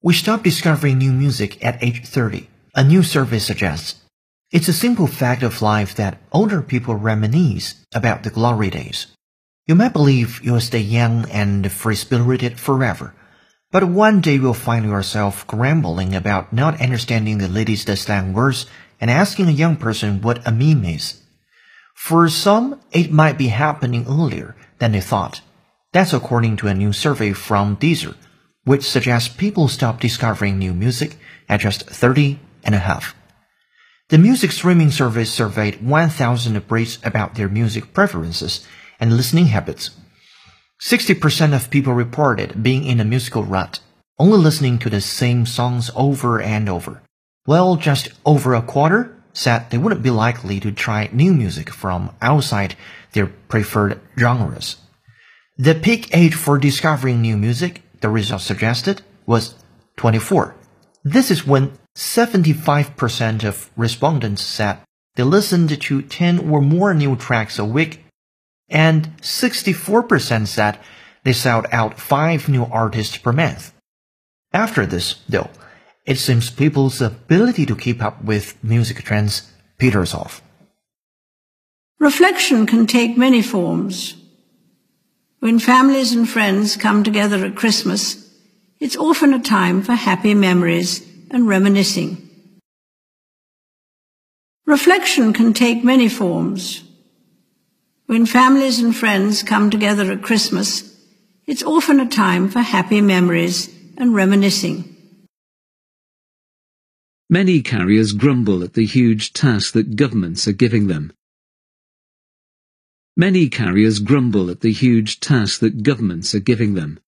We stop discovering new music at age 30, a new survey suggests. It's a simple fact of life that older people reminisce about the glory days. You might believe you'll stay young and free-spirited forever, but one day you'll find yourself grumbling about not understanding the latest slang words and asking a young person what a meme is. For some, it might be happening earlier than they thought. That's according to a new survey from Deezer, which suggests people stop discovering new music at just 30 and a half. The music streaming service surveyed 1,000 Brits about their music preferences and listening habits. 60% of people reported being in a musical rut, only listening to the same songs over and over. Well, just over a quarter said they wouldn't be likely to try new music from outside their preferred genres. The peak age for discovering new music, the results suggested, was 24. This is when 75% of respondents said they listened to 10 or more new tracks a week, and 64% said they sought out 5 new artists per month. After this, though, it seems people's ability to keep up with music trends peters off. Reflection can take many forms. When families and friends come together at Christmas, it's often a time for happy memories and reminiscing. Reflection can take many forms. When families and friends come together at Christmas, it's often a time for happy memories and reminiscing. Many carriers grumble at the huge task that governments are giving them. Many carriers grumble at the huge task that governments are giving them.